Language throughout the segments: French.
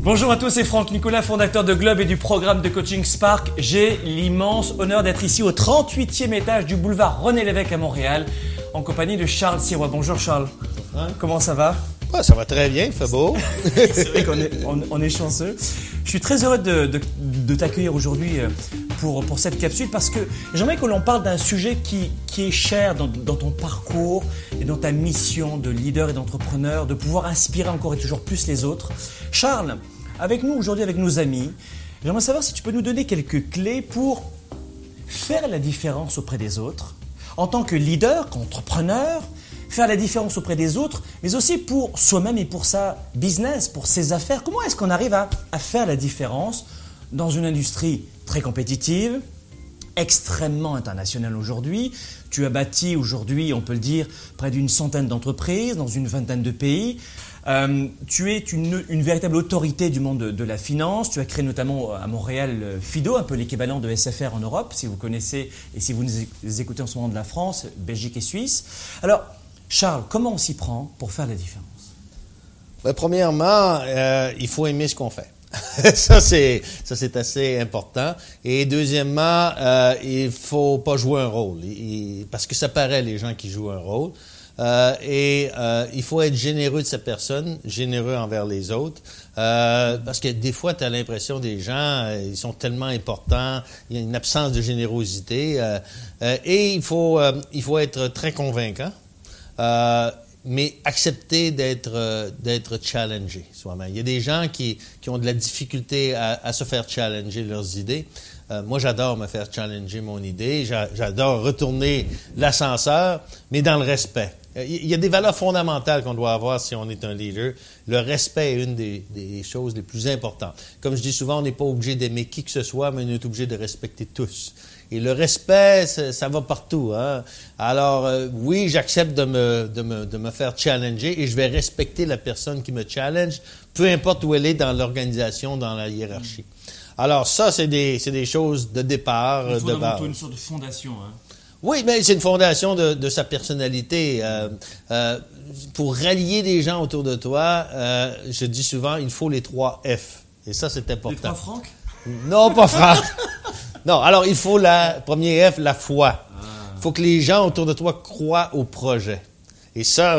Bonjour à tous, c'est Franck Nicolas, fondateur de Globe et du programme de coaching Spark. J'ai l'immense honneur d'être ici au 38e étage du boulevard René Lévesque à Montréal, en compagnie de Charles Sirois. Bonjour Charles. Comment ça va? Ça va très bien, il fait beau. C'est vrai qu'on est, on, est chanceux. Je suis très heureux de, de, t'accueillir aujourd'hui euh, pour, pour cette capsule parce que j'aimerais que l'on parle d'un sujet qui, qui est cher dans, dans, ton parcours et dans ta mission de leader et d'entrepreneur, de pouvoir inspirer encore et toujours plus les autres. Charles, avec nous aujourd'hui, avec nos amis, j'aimerais savoir si tu peux nous donner quelques clés pour faire la différence auprès des autres, en tant que leader, qu'entrepreneur, faire la différence auprès des autres, mais aussi pour soi-même et pour sa business, pour ses affaires. Comment est-ce qu'on arrive à, faire la différence dans une industrie très compétitive, extrêmement internationale aujourd'hui? Tu as bâti aujourd'hui, on peut le dire, près d'une centaine d'entreprises dans une vingtaine de pays. Euh, tu es une, véritable autorité du monde de, la finance. Tu as créé notamment à Montréal euh, FIDO, un peu l'équivalent de SFR en Europe, si vous connaissez et si vous nous écoutez en ce moment de la France, Belgique et Suisse. Alors, Charles, comment on s'y prend pour faire la différence? Ben, Premièrement, euh, il faut aimer ce qu'on fait. ça, c'est ça c'est assez important. Et deuxièmement, euh, il faut pas jouer un rôle, parce que ça paraît les gens qui jouent un rôle. Euh, et euh, il faut être généreux de sa personne, généreux envers les autres, parce que des fois, tu as l'impression des gens, ils sont tellement importants, il y a une absence de générosité, et il faut, il faut être très convaincant mais accepter d'être euh, challengé soi-même. Il y a des gens qui, qui ont de la difficulté à, à se faire challenger leurs idées. Euh, moi, j'adore me faire challenger mon idée. J'adore retourner l'ascenseur, mais dans le respect. Euh, il y a des valeurs fondamentales qu'on doit avoir si on est un leader. Le respect est une des, des choses les plus importantes. Comme je dis souvent, on n'est pas obligé d'aimer qui que ce soit, mais on est obligé de respecter tous. Et le respect, ça, va partout. Hein? Alors, euh, oui, j'accepte de me, de, me, de me faire challenger et je vais respecter la personne qui me challenge, peu importe où elle est dans l'organisation, dans la hiérarchie. Alors, ça, c'est des, des choses de départ. Il faut de base. une sorte de fondation. Hein? Oui, mais c'est une fondation de, de sa personnalité. Euh, euh, pour rallier des gens autour de toi, euh, je dis souvent, il faut les trois F. Et ça, c'est important. Les trois Franck? Non, pas Franck. Non, alors il faut la, premier F, la foi. Il faut que les gens autour de toi croient au projet. Et ça,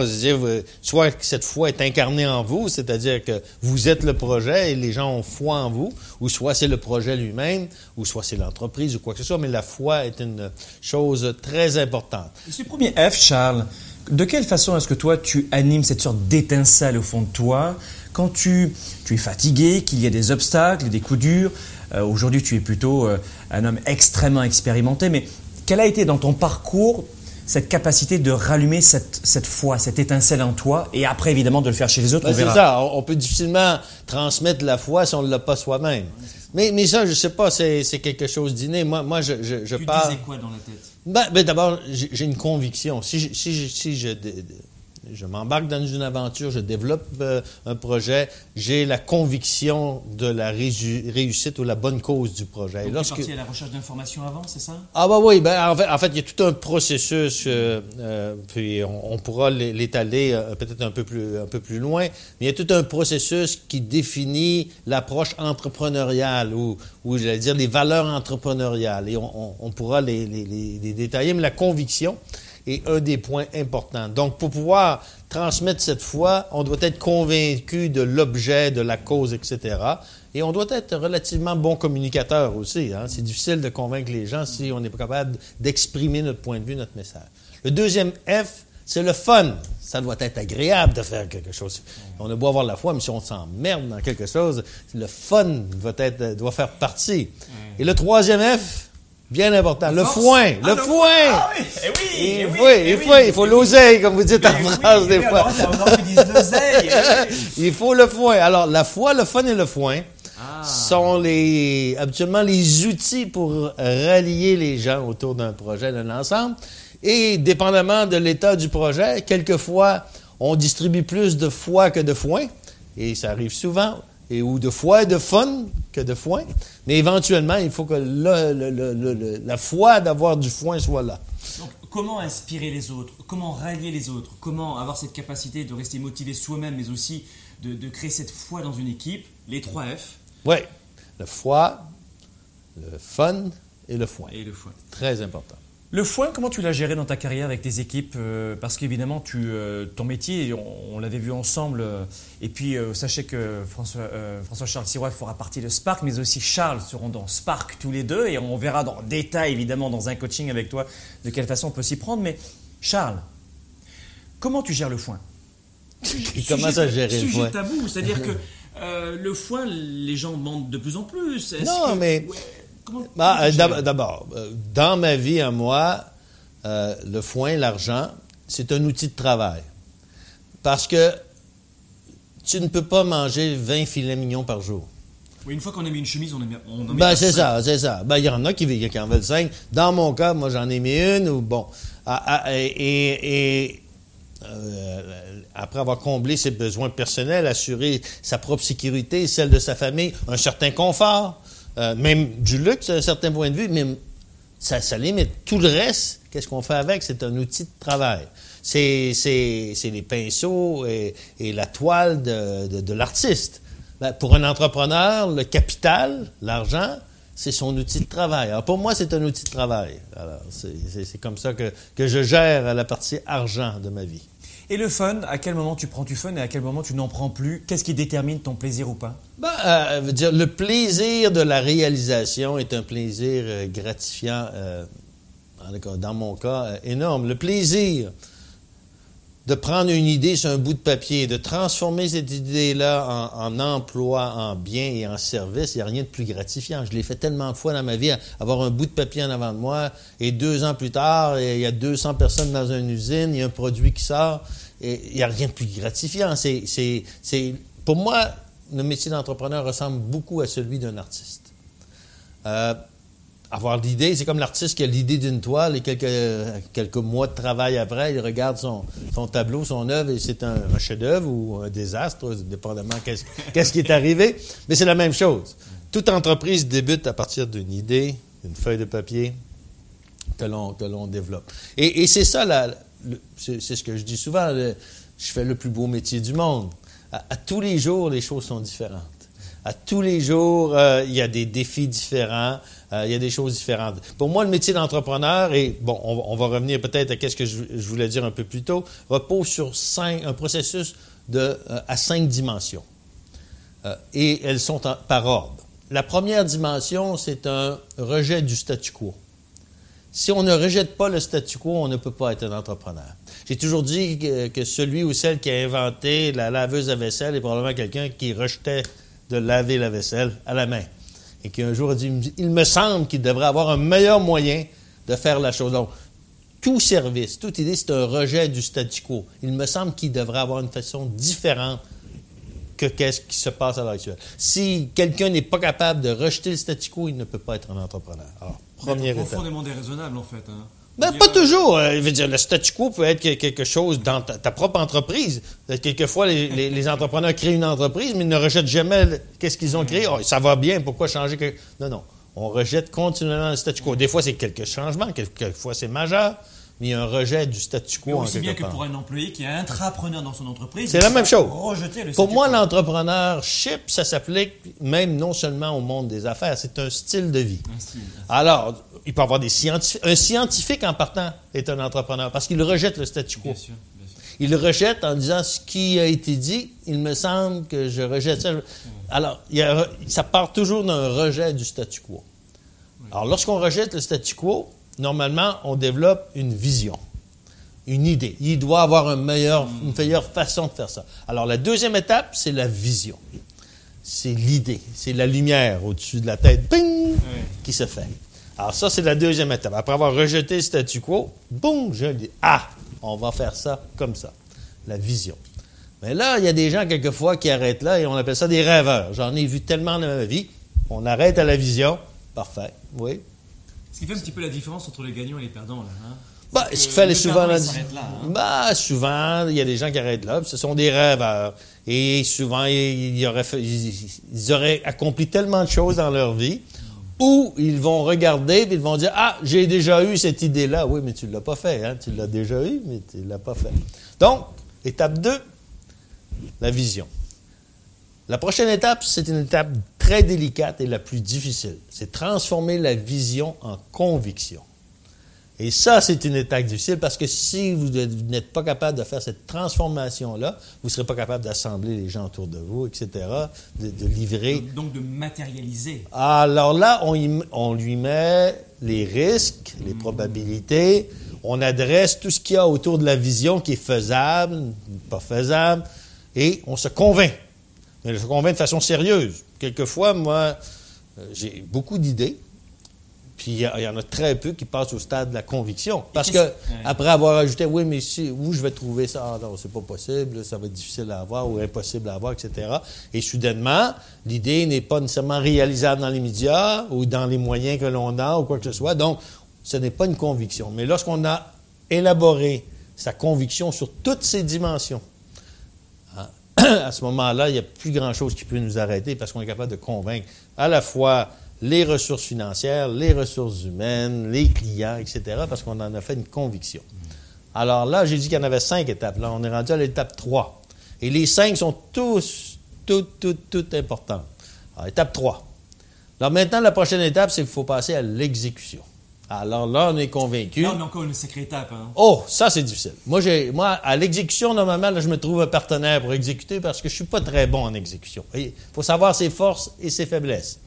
soit que cette foi est incarnée en vous, c'est-à-dire que vous êtes le projet et les gens ont foi en vous, ou soit c'est le projet lui-même, ou soit c'est l'entreprise ou quoi que ce soit, mais la foi est une chose très importante. Et ce premier F, Charles, de quelle façon est-ce que toi, tu animes cette sorte d'étincelle au fond de toi quand tu, tu es fatigué, qu'il y a des obstacles, des coups durs? Euh, Aujourd'hui, tu es plutôt euh, un homme extrêmement expérimenté, mais quelle a été dans ton parcours cette capacité de rallumer cette, cette foi, cette étincelle en toi, et après, évidemment, de le faire chez les autres, ben, C'est ça. On peut difficilement transmettre la foi si on ne l'a pas soi-même. mais, mais ça, je ne sais pas, c'est quelque chose d'inné. Moi, moi, je, je, je tu parle... disais quoi dans la tête? Ben, ben D'abord, j'ai une conviction. Si je, si si je je m'embarque dans une aventure, je développe euh, un projet, j'ai la conviction de la réussite ou la bonne cause du projet. Donc, Lorsque... parti à la recherche d'informations avant, c'est ça? Ah bah oui, ben, en, fait, en fait, il y a tout un processus, euh, euh, puis on, pourra l'étaler peut-être un peu plus un peu plus loin, mais il y a tout un processus qui définit l'approche entrepreneuriale ou, ou je vais dire les valeurs entrepreneuriales, et on, on pourra les, les, les détailler, mais la conviction, est un des points importants. Donc, pour pouvoir transmettre cette foi, on doit être convaincu de l'objet, de la cause, etc. Et on doit être relativement bon communicateur aussi. Hein. C'est difficile de convaincre les gens si on n'est pas capable d'exprimer notre point de vue, notre message. Le deuxième F, c'est le fun. Ça doit être agréable de faire quelque chose. On a beau avoir la foi, mais si on s'emmerde dans quelque chose, le fun doit, être, doit faire partie. Et le troisième F, Bien important. Le foin. le ah, foin. Ah, oui. Eh oui, il, eh faut, eh il, faut, il faut l'oseille, comme vous dites en eh France des fois. il faut le foin. Alors, la foi, le fun et le foin ah. sont les, habituellement les outils pour rallier les gens autour d'un projet, d'un ensemble. Et dépendamment de l'état du projet, quelquefois, on distribue plus de foi que de foin. Et ça arrive souvent et ou de foi et de fun que de foin. Mais éventuellement, il faut que la foi d'avoir du foin soit là. Donc, comment inspirer les autres? Comment rallier les autres? Comment avoir cette capacité de rester motivé soi-même, mais aussi de, de créer cette foi dans une équipe, les trois F. Oui, le foie, le fun et le foin. Et le foin. Très important. Le foin, comment tu l'as géré dans ta carrière avec tes équipes euh, Parce qu'évidemment, tu, euh, ton métier, on, on l'avait vu ensemble. euh, et puis, sachez que François, euh, François-Charles Sirois fera partie de Spark, mais aussi Charles seront dans Spark tous les deux. Et on verra dans le détail, évidemment, dans un coaching avec toi, de quelle façon on peut s'y prendre. Mais Charles, comment tu gères le foin? Il commence à gérer le sujet foin? tabou, c'est-à-dire que euh, le foin, les gens demandent de plus en plus. Non, que- mais- ouais, comment- Bah, euh, D'abord, euh, dans ma vie à moi, euh, le foin, l'argent, c'est un outil de travail. Parce que tu ne peux pas manger 20 filets mignons par jour. Oui, une fois qu'on a mis une chemise, on, a mis- on Ben, c'est ça, c'est ça. Ben, il y en a qui, qui en veulent cinq. Dans mon cas, moi, j'en ai mis une, ou bon. Ah, ah, et, euh, après avoir comblé ses besoins personnels, assurer sa propre sécurité, celle de sa famille, un certain confort, euh, même du luxe à un certain point de vue, mais ça, limite. Tout le reste, qu'est-ce qu'on fait avec? C'est un outil de travail. C'est, les pinceaux et, la toile de, de- l'artiste. Ben, Pour un entrepreneur, le capital, l'argent, c'est son outil de travail. Alors pour moi, c'est un outil de travail. Alors c'est, c'est- c'est comme ça que, que je gère la partie argent de ma vie. Et le fun, à quel moment tu prends du fun et à quel moment tu n'en prends plus? Qu'est-ce qui détermine ton plaisir ou pas? Ben, le plaisir de la réalisation est un plaisir euh, gratifiant, euh, dans mon cas, énorme. Le plaisir de prendre une idée sur un bout de papier, de transformer cette idée-là en, emploi, en bien et en service, il n'y a rien de plus gratifiant. Je l'ai fait tellement de fois dans ma vie, avoir un bout de papier en avant de moi, et deux ans plus tard, il y a 200 personnes dans une usine, il y a un produit qui sort, il n'y a rien de plus gratifiant. C'est, pour moi, le métier d'entrepreneur ressemble beaucoup à celui d'un artiste. Euh, avoir l'idée, c'est comme l'artiste qui a l'idée d'une toile et quelques, quelques mois de travail après, il regarde son, son tableau, son œuvre et c'est un, chef-d'œuvre ou un désastre, dépendamment qu'est-ce, qu'est-ce qui est arrivé. Mais c'est la même chose. Toute entreprise débute à partir d'une idée, d'une feuille de papier que l'on, que l'on développe. Et, c'est ça, c'est, ce que je dis souvent, je fais le plus beau métier du monde. À, tous les jours, les choses sont différentes. À tous les jours, euh, il y a des défis différents, il y a des choses différentes. Pour moi, le métier d'entrepreneur, et bon, on, va- revenir peut-être à ce que je, voulais dire un peu plus tôt, repose sur cinq, un processus de, euh, à cinq dimensions. Euh, et elles sont par ordre. La première dimension, c'est un rejet du statu quo. Si on ne rejette pas le statu quo, on ne peut pas être un entrepreneur. J'ai toujours dit que, que celui ou celle qui a inventé la laveuse à vaisselle est probablement quelqu'un qui rejetait de laver la vaisselle à la main. Et qui un jour a dit, il me semble qu'il devrait avoir un meilleur moyen de faire la chose. Donc, tout service, toute idée, c'est un rejet du statu quo. Il me semble qu'il devrait avoir une façon différente que qu'est-ce qui se passe à l'heure actuelle. Si quelqu'un n'est pas capable de rejeter le statu quo, il ne peut pas être un entrepreneur. Alors, première étape. Profondément déraisonnable en fait. hein. Ben, pas toujours. Euh, dire, le statu quo peut être que- quelque chose dans ta, propre entreprise. Euh, Quelquefois, les, entrepreneurs créent une entreprise, mais ils ne rejettent jamais qu'est-ce qu'ils ont créé. Oh, ça va bien, pourquoi changer quelque... Non, non. On rejette continuellement le statu quo. Des fois, c'est quelques changements, quelquefois, c'est majeur, mais il y a un rejet du statu Mais quo en aussi bien que pour un employé qui est intrapreneur dans son entreprise. C'est la même chose. Rejeter le Pour moi, l'entrepreneurship, ça s'applique même non seulement au monde des affaires, c'est un style de vie. Un style. Alors, il peut y avoir des scientifiques. Un scientifique, en partant, est un entrepreneur parce qu'il rejette le statu quo. Bien sûr, bien sûr. Il le rejette en disant ce qui a été dit, il me semble que je rejette ça. Alors, il y a- ça part toujours d'un rejet du statu quo. Alors, lorsqu'on rejette le statu quo, normalement, on développe une vision, une idée. Il doit avoir un meilleur- une meilleure façon de faire ça. Alors, la deuxième étape, c'est la vision. C'est l'idée, c'est la lumière au-dessus de la tête, ping, qui se fait. Alors ça, c'est la deuxième étape. Après avoir rejeté le statu quo, boum, je dis, ah, on va faire ça comme ça. La vision. Mais là, il y a des gens, quelquefois, qui arrêtent là et on appelle ça des rêveurs. J'en ai vu tellement dans ma vie. On arrête à la vision. Parfait, oui. Ce qui fait un petit peu la différence entre les gagnants et les perdants là. hein. Bah, ce qu'il fallait souvent... là, hein. Bah, souvent, il y a des gens qui arrêtent là. Ce sont des rêveurs. Et souvent, ils, ils auraient fait- ils- ils auraient accompli tellement de choses dans leur vie. Ou ils vont regarder et ils vont dire Ah, j'ai déjà eu cette idée-là. Oui, mais tu ne l'as pas fait. Hein? Tu l'as déjà eu, mais tu ne l'as pas fait. Donc, étape 2, la vision. La prochaine étape, c'est une étape très délicate et la plus difficile. C'est transformer la vision en conviction. Et ça, c'est une étape difficile parce que si vous n'êtes pas capable de faire cette transformation-là, vous ne serez pas capable d'assembler les gens autour de vous, etc., de, livrer. Donc, de matérialiser. Alors là, on, on lui met les risques, les probabilités, on adresse tout ce qu'il y a autour de la vision qui est faisable, pas faisable, et on se convainc. Mais on se convainc de façon sérieuse. Quelquefois, moi, euh, j'ai beaucoup d'idées, puis il y, en a très peu qui passent au stade de la conviction. Parce que après avoir ajouté, oui, mais si, où je vais trouver ça? Ah non, c'est pas possible, ça va être difficile à avoir ou impossible à avoir, etc. Et soudainement, l'idée n'est pas nécessairement réalisable dans les médias ou dans les moyens que l'on a ou quoi que ce soit. Donc, ce n'est pas une conviction. Mais lorsqu'on a élaboré sa conviction sur toutes ces dimensions, à ce moment-là, il n'y a plus grand-chose qui peut nous arrêter parce qu'on est capable de convaincre à la fois les ressources financières, les ressources humaines, les clients, etc., parce qu'on en a fait une conviction. Alors là, j'ai dit qu'il y en avait cinq étapes. Là, on est rendu à l'étape 3. Et les cinq sont tous, toutes, toutes, toutes importantes. Alors, étape 3. Alors maintenant, la prochaine étape, c'est qu'il faut passer à l'exécution. Alors là, on est convaincu. Là, on a encore une étape. Hein. Oh, ça, c'est difficile. Moi, moi, à l'exécution, normalement, là, je me trouve un partenaire pour exécuter parce que je ne suis pas très bon en exécution. Il faut savoir ses forces et ses faiblesses.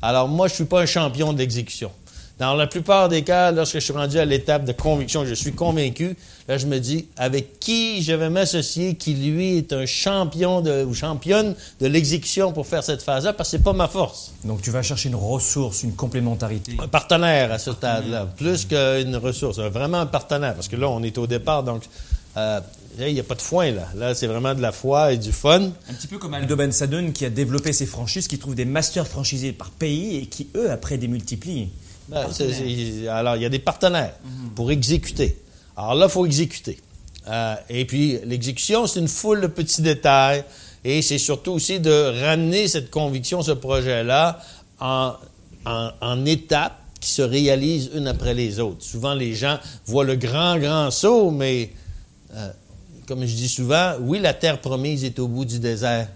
Alors moi, je ne suis pas un champion d'exécution. Dans la plupart des cas, lorsque je suis rendu à l'étape de conviction, je suis convaincu, là, je me dis, avec qui je vais m'associer qui, lui, est un champion de, ou championne de l'exécution pour faire cette phase-là, parce que ce n'est pas ma force. Donc, tu vas chercher une ressource, une complémentarité. Un partenaire à ce stade-là, plus qu'une ressource. Vraiment un partenaire, parce que là, on est au départ, donc euh, il n'y a pas de foin, là. Là, c'est vraiment de la foi et du fun. Un petit peu comme Aldo Ben Sadoun qui a développé ses franchises, qui trouve des masters franchisés par pays et qui, eux, après, démultiplient. Ben, alors, il y a des partenaires mhm. pour exécuter. Alors là, il faut exécuter. Euh, et puis, l'exécution, c'est une foule de petits détails. Et c'est surtout aussi de ramener cette conviction, ce projet-là, en, en étapes qui se réalisent une après les autres. Souvent, les gens voient le grand, grand saut, mais euh, comme je dis souvent, oui, la terre promise est au bout du désert.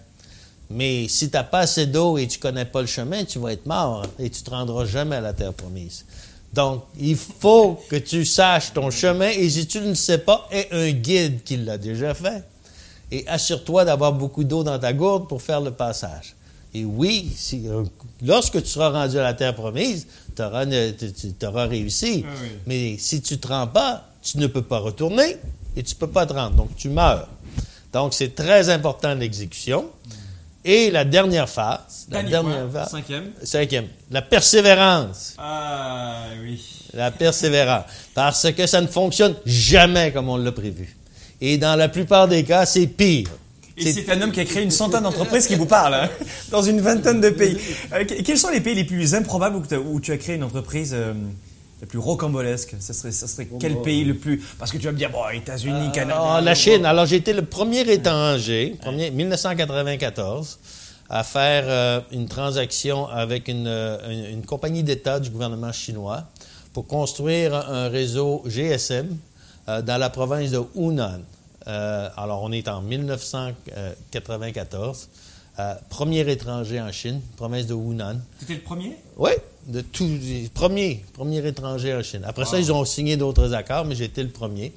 Mais si tu n'as pas assez d'eau et tu ne connais pas le chemin, tu vas être mort et tu ne te rendras jamais à la terre promise. Donc, il faut que tu saches ton chemin et si tu ne le sais pas, aie un guide qui l'a déjà fait. Et assure-toi d'avoir beaucoup d'eau dans ta gourde pour faire le passage. Et oui, lorsque tu seras rendu à la terre promise, tu auras, réussi. Ah Mais si tu ne te rends pas, tu ne peux pas retourner et tu ne peux pas te rendre. Donc, tu meurs. Donc, c'est très important l'exécution. Et la dernière phase. La dernière phase. Cinquième. Cinquième. La persévérance. Ah, oui. La persévérance. Parce que ça ne fonctionne jamais comme on l'a prévu. Et dans la plupart des cas, c'est pire. Et c'est un homme qui a créé une centaine d'entreprises qui vous parle, hein, dans une vingtaine de pays. Euh, quels sont les pays les plus improbables où, tu as créé une entreprise euh, le plus rocambolesque Ça serait, ça serait quel bah, pays le plus Parce que tu vas me dire, bon, États-Unis, euh, Canada. Ah, la Chine. Alors, j'ai été le premier étranger, premier, 1994, à faire euh, une transaction avec euh, une, compagnie d'État du gouvernement chinois pour construire un réseau GSM dans la province de Hunan. alors, on est en 1994. premier étranger en Chine, province de Hunan. C'était le premier? Oui, de tous les premiers, premiers étrangers en Chine. Après ça, ils ont signé d'autres accords, mais j'étais le premier.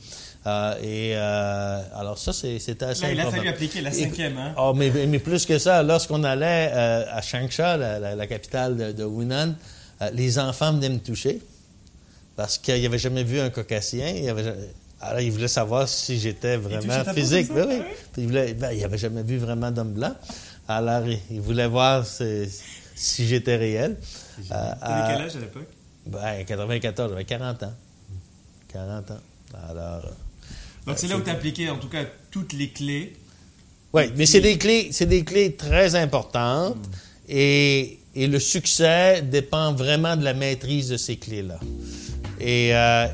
Euh, et euh, alors ça, c'était assez Là, Il a fallu appliquer la cinquième. Hein? Oh, mais, mais, plus que ça, lorsqu'on allait euh, à Changsha, la, capitale de, de Hunan, les enfants venaient me toucher parce qu'ils n'avaient jamais vu un caucasien. Ils avaient, alors, ils voulaient savoir si j'étais vraiment physique. Ben oui, oui. Ils n'avaient ben, jamais vu vraiment d'homme blanc. Alors, ils voulaient voir si j'étais réel. Tu avais quel âge à l'époque? Ben, 94, j'avais 40 ans. 40 ans. Alors. Donc, c'est là où tu appliqué, en tout cas, toutes les clés. Oui, mais c'est des clés, c'est des clés très importantes hmm. et, et, le succès dépend vraiment de la maîtrise de ces clés-là. Et, euh,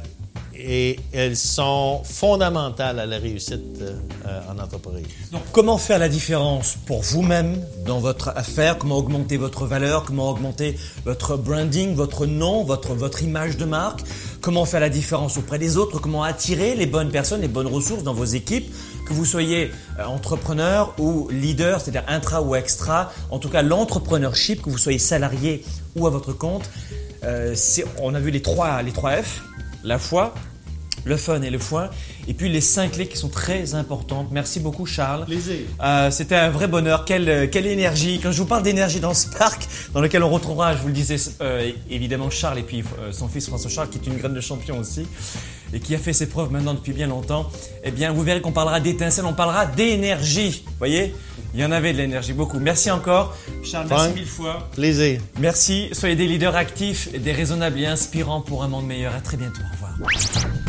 et elles sont fondamentales à la réussite euh, en entreprise. Donc, comment faire la différence pour vous-même dans votre affaire? Comment augmenter votre valeur? Comment augmenter votre branding, votre nom, votre, image de marque? Comment faire la différence auprès des autres? Comment attirer les bonnes personnes, les bonnes ressources dans vos équipes? Que vous soyez euh, entrepreneur ou leader, c'est-à-dire intra ou extra, en tout cas l'entrepreneurship, que vous soyez salarié ou à votre compte, euh, on a vu les trois, les trois F, la foi, le fun et le foin. Et puis les cinq clés qui sont très importantes. Merci beaucoup Charles. Euh, C'était un vrai bonheur. Quelle, quelle énergie. Quand je vous parle d'énergie dans ce parc, dans lequel on retrouvera, je vous le disais, euh, évidemment Charles et puis euh, son fils François Charles, qui est une graine de champion aussi, et qui a fait ses preuves maintenant depuis bien longtemps, eh bien vous verrez qu'on parlera d'étincelles, on parlera d'énergie. Vous voyez? Il y en avait de l'énergie, beaucoup. Merci encore. Charles, merci mille fois. Plaisir. Merci. Soyez des leaders actifs, déraisonnables et inspirants pour un monde meilleur. À très bientôt. Au revoir.